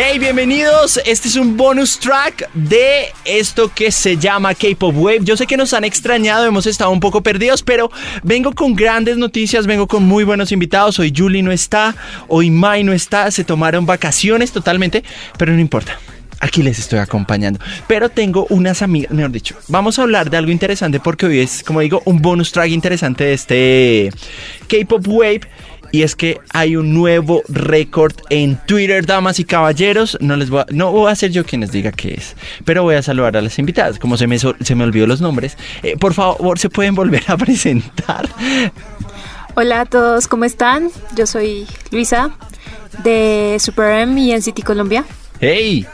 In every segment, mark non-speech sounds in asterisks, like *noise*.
Hey, bienvenidos. Este es un bonus track de esto que se llama K-Pop Wave. Yo sé que nos han extrañado, hemos estado un poco perdidos, pero vengo con grandes noticias, vengo con muy buenos invitados. Hoy Julie no está, hoy Mai no está, se tomaron vacaciones totalmente, pero no importa. Aquí les estoy acompañando. Pero tengo unas amigas, mejor dicho, vamos a hablar de algo interesante porque hoy es, como digo, un bonus track interesante de este K-Pop Wave. Y es que hay un nuevo récord en Twitter, damas y caballeros. No les voy a, no voy a ser yo quien les diga qué es, pero voy a saludar a las invitadas. Como se me, se me olvidó los nombres, eh, por favor, se pueden volver a *laughs* presentar. Hola a todos, ¿cómo están? Yo soy Luisa de Super M y NCT Colombia. ¡Hey!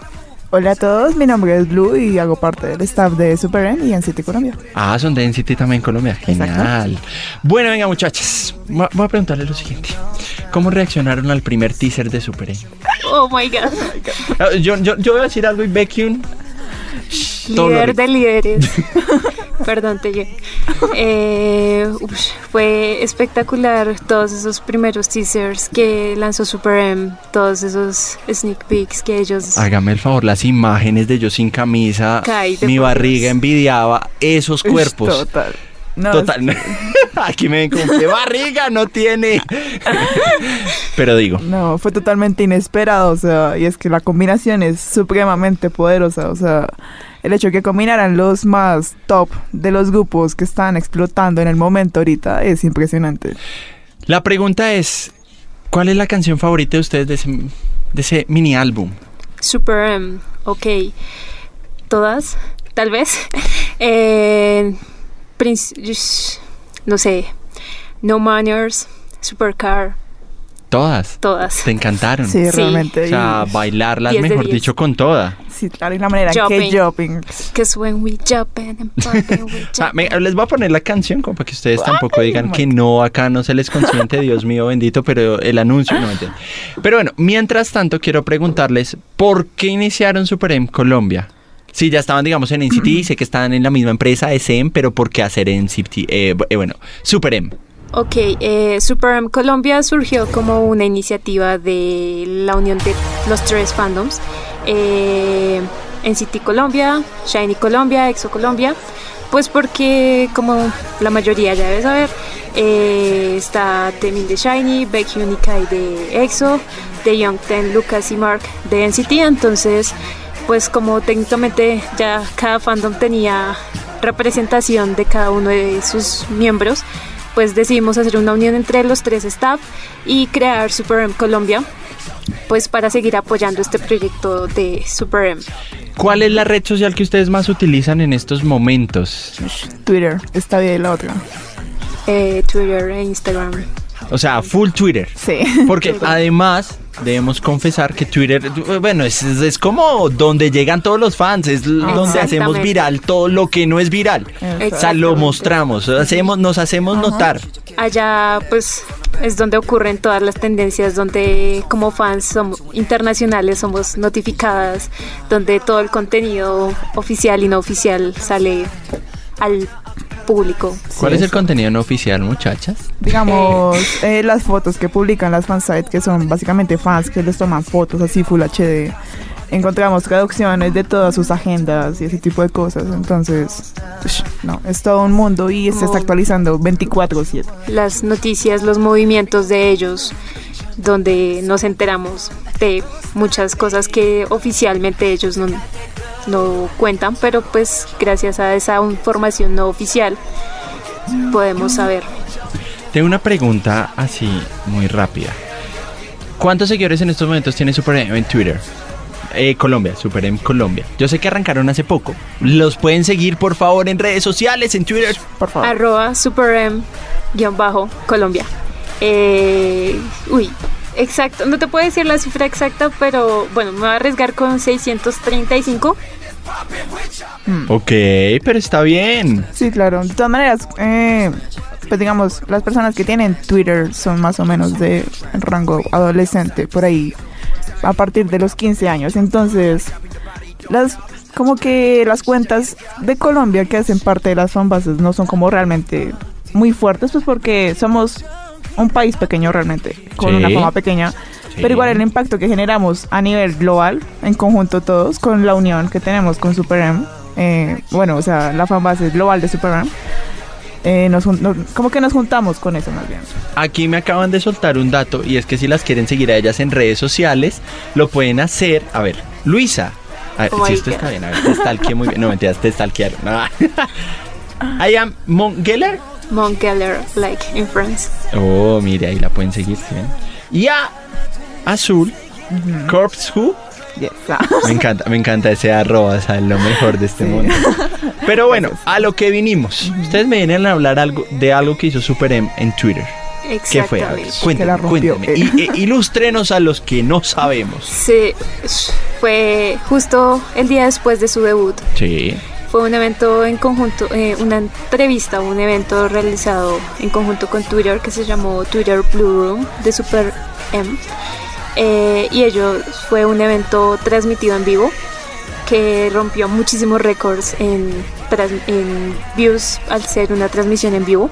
Hola a todos, mi nombre es Blue y hago parte del staff de Super N y en City Colombia. Ah, son de NCT también Colombia. Genial. Bueno, venga, muchachas. Voy a- preguntarles lo siguiente: ¿Cómo reaccionaron al primer teaser de Super M? Oh my god. Ah, Yo, yo, yo voy a decir algo y lo Líder de líderes. *laughs* Perdón, te eh, ush, Fue espectacular todos esos primeros teasers que lanzó Super M, todos esos sneak peeks que ellos... Hágame el favor, las imágenes de yo sin camisa, mi barriga envidiaba esos cuerpos. Total. No, Total. *laughs* Aquí me ven como que barriga no tiene. *laughs* Pero digo, No, fue totalmente inesperado, o sea, y es que la combinación es supremamente poderosa, o sea, el hecho de que combinaran los más top de los grupos que están explotando en el momento ahorita es impresionante. la pregunta es: ¿cuál es la canción favorita de ustedes de ese, de ese mini álbum? Super M, ok. Todas, tal vez. *laughs* Eh, no sé. No Manners, Supercar, Todas. todas. ¿Te encantaron? Sí, Sí. realmente. O sea, bailarlas, 10 de mejor 10. dicho, con toda. sí, claro, y la manera en que jumping. Cause when we jumping and we *laughs* Ah, les voy a poner la canción como para que ustedes tampoco digan que no, acá no se les consiente, Dios mío bendito, pero el anuncio no entiendo. Pero bueno, mientras tanto quiero preguntarles, ¿por qué iniciaron Super M Colombia? Sí, ya estaban, digamos, en NCT, *clears throat* sé que estaban en la misma empresa, SM, pero ¿por qué hacer NCT? Eh, eh, bueno, Super M. Ok, eh, Super M Colombia surgió como una iniciativa de la unión de los tres fandoms. Eh, NCT Colombia, Shiny Colombia, EXO Colombia. Pues porque, como la mayoría ya debe saber, eh, está Temin de Shiny, Baekhyun y Kai de EXO, de Youngten, Lucas y Mark de NCT. Entonces, pues como técnicamente ya cada fandom tenía representación de cada uno de sus miembros, pues decidimos hacer una unión entre los tres staff y crear Super M Colombia, pues para seguir apoyando este proyecto de Super M. ¿Cuál es la red social que ustedes más utilizan en estos momentos? Twitter, esta y la otra. Eh, Twitter e Instagram. O sea, full Twitter. Sí. Porque además debemos confesar que Twitter, bueno, es, es- como donde llegan todos los fans, es donde hacemos viral todo lo que no es viral. O sea, lo mostramos, hacemos, nos hacemos notar. Allá pues es donde ocurren todas las tendencias, donde como fans somos internacionales somos notificadas, donde todo el contenido oficial y no oficial sale al público. ¿Cuál Sí, es el eso. contenido no oficial, muchachas? Digamos, *laughs* eh, las fotos que publican las fansites, que son básicamente fans que les toman fotos así Full HD. Encontramos traducciones de todas sus agendas y ese tipo de cosas. Entonces, no, es todo un mundo y se está actualizando 24-7. las noticias, los movimientos de ellos, donde nos enteramos de muchas cosas que oficialmente ellos no, no cuentan, pero pues gracias a esa información no oficial podemos saber. Tengo una pregunta así muy rápida. ¿Cuántos seguidores en estos momentos tiene Super M en Twitter? eh, Colombia, Super M Colombia. Yo sé que arrancaron hace poco. Los pueden seguir, por favor, en redes sociales, en Twitter. Por favor. Arroba superm-colombia. Eh, uy, exacto. No te puedo decir la cifra exacta, pero bueno, me voy a arriesgar con 635. Ok, pero está bien. Sí, claro. De todas maneras, eh, pues digamos, las personas que tienen Twitter son más o menos de rango adolescente, por ahí, a partir de los 15 años. Entonces, las como que las cuentas de Colombia que hacen parte de las fanbases no son como realmente muy fuertes, pues porque somos un país pequeño realmente, con Sí. una fama pequeña. Sí. Pero igual el impacto que generamos a nivel global, en conjunto todos, con la unión que tenemos con Super M, eh, bueno, o sea, la fanbase global de Super M, eh, nos, jun- no- como que nos juntamos con eso más bien. Aquí me acaban de soltar un dato y es que si las quieren seguir a ellas en redes sociales, lo pueden hacer. A ver, Luisa. A ver, Oh si esto God. está bien, a ver, te stalkeé muy bien. No, mentiras, te stalkearon. Ah. *laughs* I am Mongeller. Monk Geller, like in France. Oh, mire, ahí la pueden seguir. ¿sí? Y a Azul, Corpse Who. Yes, ah. Me encanta, me encanta ese arroba, o sea, lo mejor de este mundo. Pero bueno, a lo que vinimos. Ustedes me vienen a hablar algo de algo que hizo Super M en Twitter. ¿Qué fue? A ver, cuéntame, rompió. cuéntame. Y- e- ilústrenos a los que no sabemos. Sí, fue justo el día después de su debut. Sí. Fue un evento en conjunto, eh, una entrevista, un evento realizado en conjunto con Twitter que se llamó Twitter Blue Room de Super M. Eh, y ello fue un evento transmitido en vivo que rompió muchísimos récords en, en views al ser una transmisión en vivo.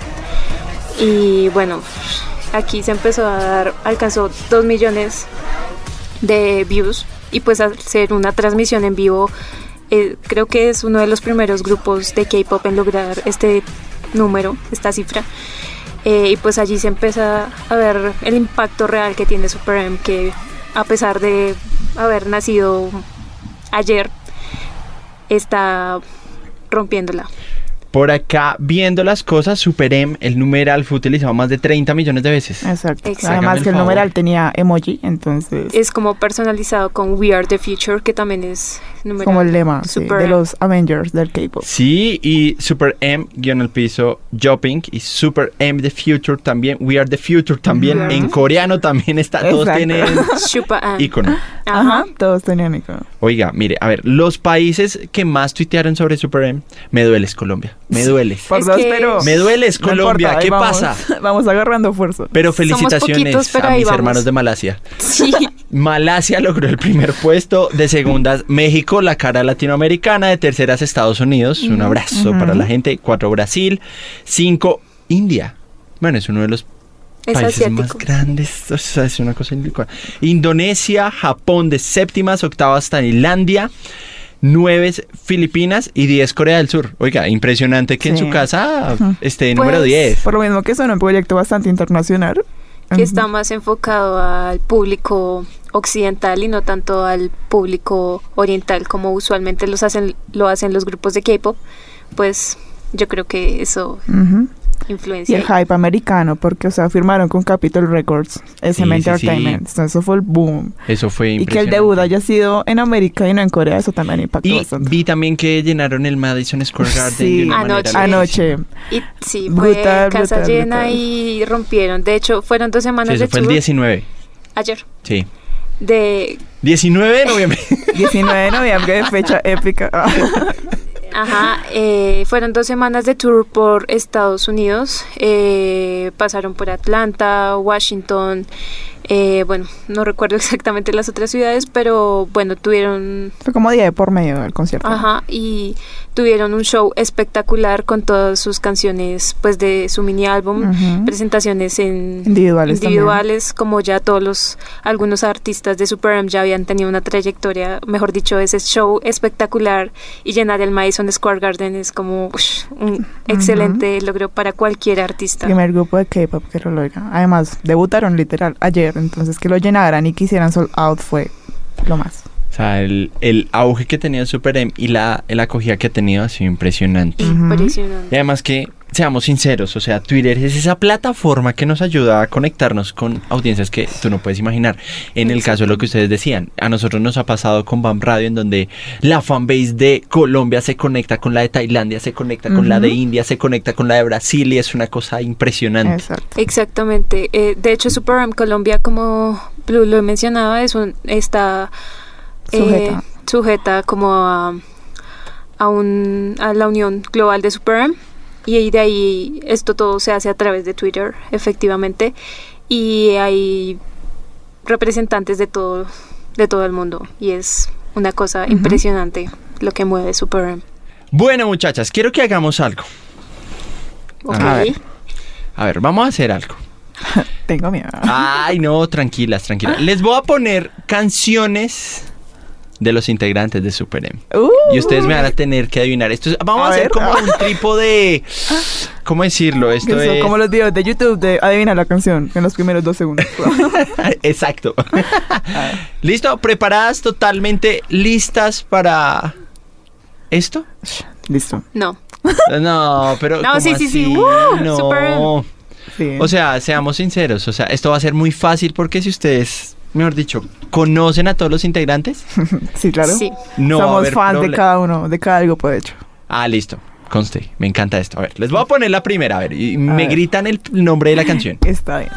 Y bueno, aquí se empezó a dar, alcanzó 2 millones de views y pues al ser una transmisión en vivo eh, creo que es uno de los primeros grupos de K-pop en lograr este número, esta cifra. Eh, y pues allí se empieza a ver el impacto real que tiene Super M, que a pesar de haber nacido ayer, está rompiéndola. Por acá, viendo las cosas, Super M, el numeral fue utilizado más de 30 millones de veces. Exacto. Además el que el favor. numeral tenía emoji, entonces Es como personalizado con We Are the Future, que también es numeral. como el lema sí, de M. los Avengers del K-pop. Sí, y Super M, guion el piso, Jopping, y Super M The Future también, We Are the Future también, en coreano también está, todos Exacto. tienen *laughs* Super M. icono. Ajá. todos tenían icono. Oiga, mire, a ver, los países que más tuitearon sobre Super M, me dueles Colombia, me dueles. Por Es dos, que- pero Me dueles no Colombia, importa, ¿qué vamos- pasa? *laughs* Vamos agarrando fuerza. Pero Somos felicitaciones poquitos, pero a mis vamos. hermanos de Malasia. Sí. Malasia logró el primer puesto, de segundas México, la cara latinoamericana, de terceras Estados Unidos, un abrazo para la gente, cuatro Brasil, cinco India. Bueno, es uno de los Es países más asiático. grandes, o sea, es una cosa indicada. Indonesia, Japón de séptimas, octavas Tailandia, nueve Filipinas y 10 Corea del Sur. Oiga, impresionante que en Sí. su casa esté Pues, número 10. Por lo mismo que son un proyecto bastante internacional. que está más enfocado al público occidental y no tanto al público oriental como usualmente los hacen lo hacen los grupos de K-pop, pues yo creo que eso Ujú. Y influencia. el ahí. hype americano, porque, o sea, firmaron con Capitol Records, SM Sí, sí, Entertainment. sí. Entonces, eso fue el boom. Eso fue Y que el impresionante. debut haya sido en América y no en Corea, eso también impactó Y bastante. vi también que llenaron el Madison Square Garden Sí. de una Anoche. manera Anoche. Y sí, fue Brutal, casa brutal, llena brutal. y rompieron. De hecho, fueron dos Sí, semanas eso de fue el tour 19. ayer Sí. de 19 de noviembre. *laughs* 19 de noviembre, fecha épica. *laughs* Ajá, eh, fueron dos semanas de tour por Estados Unidos. eh, pasaron por Atlanta, Washington. Eh, bueno, no recuerdo *laughs* exactamente las otras ciudades, pero bueno, tuvieron. Fue como día de por medio del concierto. Ajá, y tuvieron un show espectacular con todas sus canciones, pues de su mini álbum, presentaciones en Individuales también. individuales, como ya todos los algunos artistas de Super M ya habían tenido una trayectoria, mejor dicho, ese show espectacular y llenar el Madison Square Garden es como ush, un excelente logro para cualquier artista. Primer grupo de K-pop que lo logra. Además, debutaron literal ayer, entonces que lo llenaran y quisieran sold out fue lo más. O sea, el, el auge que tenía Super M y la, la acogida que ha tenido ha sido impresionante. Impresionante. Y además que seamos sinceros, o sea, Twitter es esa plataforma que nos ayuda a conectarnos con audiencias que tú no puedes imaginar. En el caso de lo que ustedes decían, a nosotros nos ha pasado con BAM Radio, en donde la fanbase de Colombia se conecta con la de Tailandia, se conecta con la de India, se conecta con la de Brasil y es una cosa impresionante. Exacto. Exactamente. Eh, de hecho, Superam Colombia, como Blue lo mencionaba, es un, está eh, Sujeta. sujeta como a, a, un, a la unión global de Superam. Y de ahí esto todo se hace a través de Twitter, efectivamente. Y hay representantes de todo, de todo el mundo. Y es una cosa impresionante lo que mueve Superam. Bueno, muchachas, quiero que hagamos algo. Ok. A ver. A ver, vamos a hacer algo. *laughs* Tengo miedo. Ay, no, tranquilas, tranquilas. Les voy a poner canciones de los integrantes de Super M. Uh, Y ustedes me van a tener que adivinar. Esto es- vamos a, A hacer ver. como un *laughs* trípode. ¿Cómo decirlo? Esto es. como los videos de YouTube de adivina la canción en los primeros dos segundos. *laughs* Exacto. *laughs* ¿Listo? ¿Preparadas totalmente listas para esto? Listo. No. No, pero. No, ¿cómo sí, sí, sí. ¡Woo! No. Super. Sí. O sea, seamos sinceros. O sea, esto va a ser muy fácil porque si ustedes, mejor dicho, conocen a todos los integrantes, *laughs* sí, claro. Sí. no Somos fans de cada uno, de cada grupo, de hecho. Ah, listo. Conste. Me encanta esto. A ver, les voy a *laughs* poner la primera. A ver, y me ver. gritan el nombre de la canción. Está bien.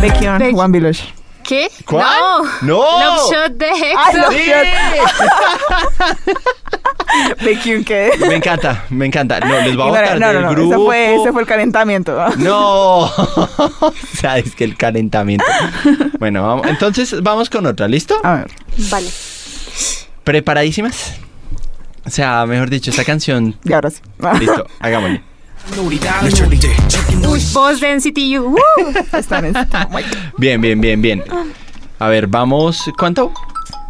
Becky on Becky. One Village. ¿Qué? ¿Cuál? No. ¡No! Love Shot de Ay, EXO. Love ¡Sí! Becky *laughs* on qué. Me encanta, me encanta. No, les voy a Y botar no, no, del no, grupo. Ese fue, ese fue el calentamiento. No, o sea, es que el calentamiento. Bueno, vamos, entonces vamos con otra, ¿listo? A ver. Vale. ¿Preparadísimas? O sea, mejor dicho, esta canción. Y ahora sí. Listo, hagámosle. Uy, voz de NCT U. *laughs* En Bien, bien, bien, bien. A ver, vamos. ¿Cuánto?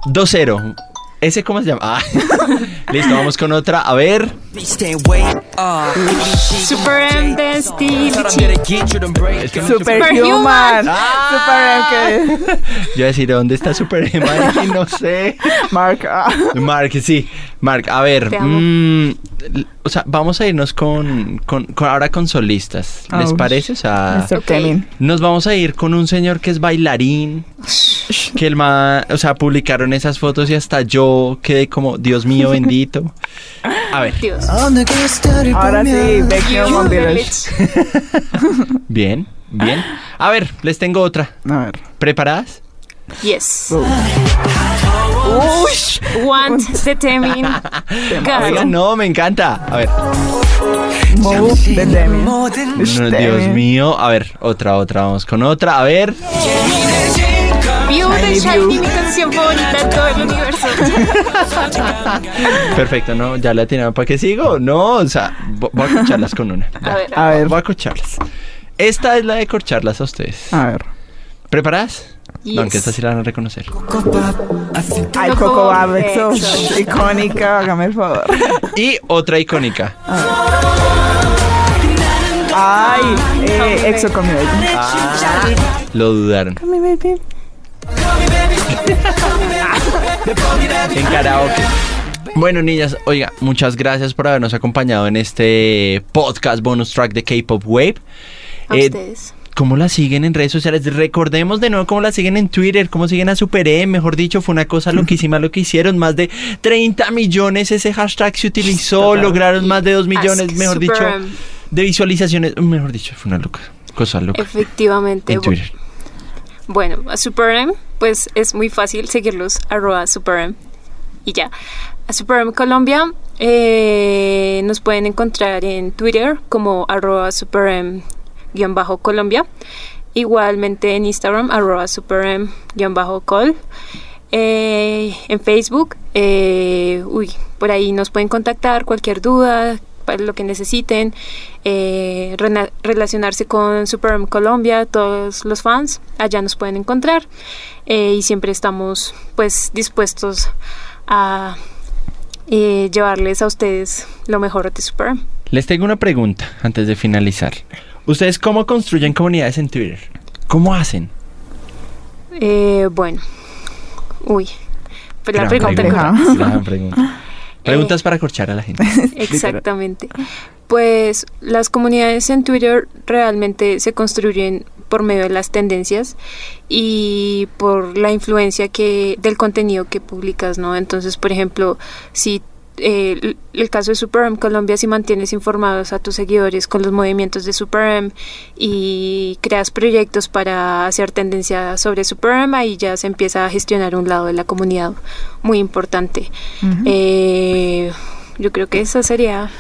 2-0. ¿Ese cómo se llama? Ah. *laughs* Listo, vamos con otra. A ver. Super M de Esto no es Superhuman. Ah. Super Yo iba a decir, ¿dónde está Super? *laughs* Y no sé. Mark. ah. Mark, sí. Mark, a ver. Mm, o sea, vamos a irnos con, con- con- ahora con solistas. ¿Les parece? O sea, Mr. Ok. Temin. nos vamos a ir con un señor que es bailarín. Que el ma, o sea, publicaron esas fotos y hasta yo quedé como, Dios mío *laughs* bendito. A ver, Dios. Ahora sí, Becky on *laughs* bien, bien. A ver, les tengo otra. A ver. ¿Preparadas? Yes. Uy. Want de Temin. God. *laughs* Oigan, no, me encanta. A ver. No, Dios mío. A ver, otra, otra. Vamos con otra. A ver. Shiny mi canción favorita en todo el universo. *laughs* Perfecto, ¿no? ¿Ya la tienen para qué sigo? No, o sea, vo- voy a corcharlas con una. A ver. A ver. Voy a corcharlas. Esta es la de corcharlas a ustedes. A ver. ¿Preparadas? Yes. No, aunque esta sí la van a reconocer. Ay, Coco Bab. Icónica, hágame el favor. Y otra icónica. Ay, eh, Exo Community. Lo dudaron. *laughs* En karaoke. Bueno, niñas, oiga, muchas gracias por habernos acompañado en este podcast bonus track de K-Pop Wave. A Eh, ustedes. ¿Cómo la siguen en redes sociales? Recordemos de nuevo cómo la siguen en Twitter, cómo siguen a Super E, mejor dicho, fue una cosa loquísima lo que hicieron, más de 30 millones ese hashtag se utilizó, lograron más de 2 millones, Ask mejor dicho, M. de visualizaciones, mejor dicho, fue una loca, cosa loca Efectivamente. en Twitter. Bueno, a Super M, pues es muy fácil seguirlos, arroba Super M. Y ya. A Super M Colombia eh, nos pueden encontrar en Twitter como arroba Super M guion bajo Colombia. Igualmente en Instagram arroba Super M guion bajo Col. Eh, en Facebook, eh, uy, por ahí nos pueden contactar cualquier duda, para lo que necesiten, eh, relacionarse con Superm Colombia, todos los fans, allá nos pueden encontrar eh, y siempre estamos pues dispuestos a eh, llevarles a ustedes lo mejor de Superm. Les tengo una pregunta antes de finalizar. ¿Ustedes cómo construyen comunidades en Twitter? ¿Cómo hacen? Eh, bueno, uy, pues la Gran pregunta. Gran pregunta. Preguntas para corchar a la gente. *laughs* Exactamente. Pues las comunidades en Twitter realmente se construyen por medio de las tendencias y por la influencia que del contenido que publicas, ¿no? Entonces, por ejemplo, si eh, el- caso de SuperM Colombia, si mantienes informados a tus seguidores con los movimientos de SuperM y creas proyectos para hacer tendencia sobre SuperM, ahí ya se empieza a gestionar un lado de la comunidad muy importante. Eh, yo creo que esa sería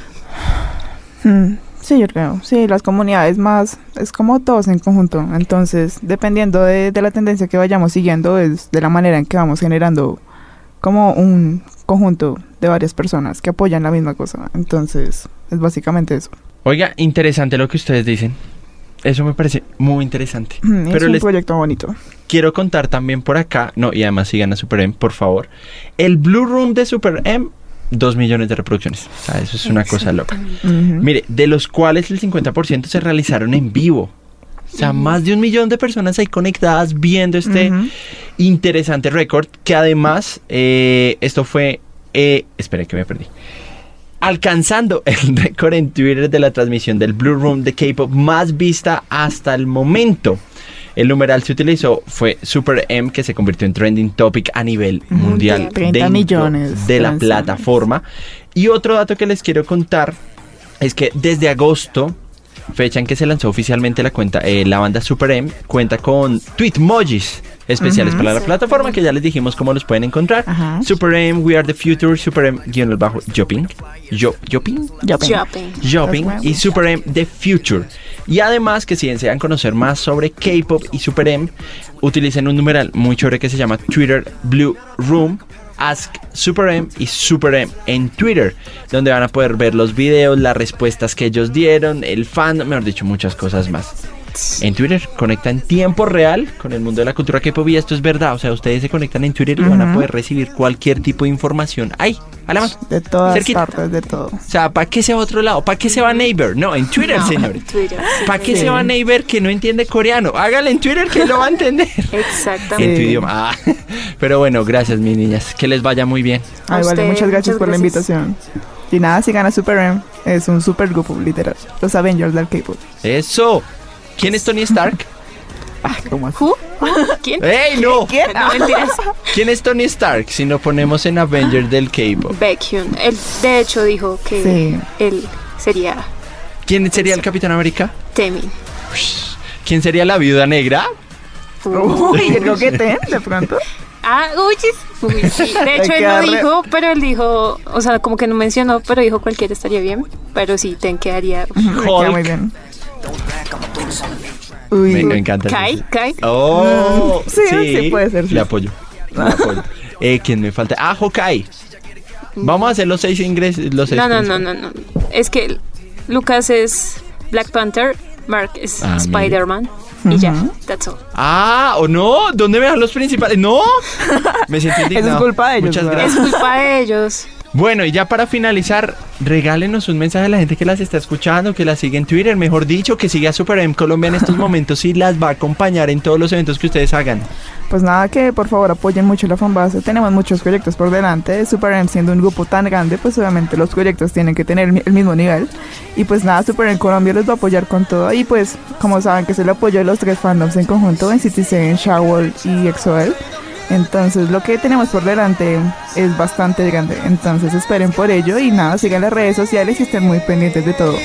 Mm, Sí, yo creo. Sí, las comunidades más, es como todos en conjunto. Entonces, dependiendo de, de la tendencia que vayamos siguiendo, es de la manera en que vamos generando como un conjunto de varias personas que apoyan la misma cosa. Entonces, es básicamente eso. Oiga, interesante lo que ustedes dicen. Eso me parece muy interesante. Mm, Es Pero un les proyecto bonito. quiero contar también por acá, no, y además sigan a Super M, por favor. El Blue Room de Super M, 2 millones de reproducciones. O sea, eso es una cosa loca. Mire, de los cuales el 50% se realizaron en vivo. O sea, más de un millón de personas ahí conectadas viendo este interesante récord. Que además, eh, esto fue. Eh, espera que me perdí. Alcanzando *laughs* el récord en Twitter de la transmisión del Blue Room de K-pop más vista hasta el momento. El numeral se utilizó fue Super M, que se convirtió en trending topic a nivel mundial 30 dentro millones de la plataforma. Y otro dato que les quiero contar es que desde agosto, fecha en que se lanzó oficialmente la cuenta, eh, la banda Super M cuenta con Tweetmojis especiales para la plataforma que ya les dijimos cómo los pueden encontrar. Ajá. Super M, We Are the Future, Super M, guion al bajo, shopping. Shopping That's y. Super M The Future. Y además que si desean conocer más sobre K-pop y Super M, utilicen un numeral muy chévere que se llama Twitter Blue Room. Ask Super M y Super M en Twitter, donde van a poder ver los videos, las respuestas que ellos dieron, el fan, mejor dicho, muchas cosas más. En Twitter conecta en tiempo real con el mundo de la cultura K-pop y esto es verdad. O sea, ustedes se conectan en Twitter y van a poder recibir cualquier tipo de información ahí, a la mano. De todas Cerquita. partes, de todo. O sea, ¿para qué se va a otro lado? ¿Para qué se va a Neighbor? No, en Twitter, No, señores. ¿Para qué Sí. se va a Neighbor que no entiende coreano? Hágale en Twitter que lo va a entender. Exactamente. En tu idioma. Ah, pero bueno, gracias, mis niñas. Que les vaya muy bien. Ay, vale, muchas gracias muchas por la invitación. Y nada, sigan a Super M. Es un super grupo, literal. Los Avengers del K-pop. Eso. ¿Quién es Tony Stark? *laughs* Ah. ¿Quién? ¡Ey, no! *laughs* No, mentiras. ¿Quién es Tony Stark? Si lo ponemos en Avengers del K-pop. Baekhyun. Él, de hecho, dijo que Sí. él sería ¿Quién sería el Capitán América? Temin. ¿Quién sería la Viuda Negra? Uy, *laughs* el coquete, de pronto. Ah, uy, sí. De hecho, él no dijo, pero él dijo, o sea, como que no mencionó, pero dijo cualquiera estaría bien. Pero sí, ten quedaría. Hulk. muy bien. Uy, Me, me encanta. Kai, Kai. Oh, *laughs* Mm, sí, sí, puede ser, sí. Le apoyo. Le apoyo. Eh, ¿Quién me falta? Ah, Hawkeye. Vamos a hacer los seis ingresos. Los seis No, no, no, no, no. Es que Lucas es Black Panther, Mark es Ah. Spider-Man. Y ya, that's all. Ah, ¿o no? ¿Dónde me dan los principales? ¡No! Me siento *laughs* indignado. es culpa de ellos, Muchas ¿verdad? Es gracias. culpa de ellos. Bueno, y ya para finalizar, regálenos un mensaje a la gente que las está escuchando, que las sigue en Twitter, mejor dicho, que siga a Super M Colombia en estos *laughs* momentos y las va a acompañar en todos los eventos que ustedes hagan. Pues nada, que por favor apoyen mucho la fanbase. Tenemos muchos proyectos por delante. Super M siendo un grupo tan grande, pues obviamente los proyectos tienen que tener el mismo nivel. Y pues nada, Super M Colombia los va a apoyar con todo. Y pues, como saben, que es el apoyo de los tres fandoms en conjunto, en Citizen, Shawol y EXO-L. Entonces, lo que tenemos por delante es bastante grande. Entonces, esperen por ello. Y nada, sigan las redes sociales y estén muy pendientes de todo.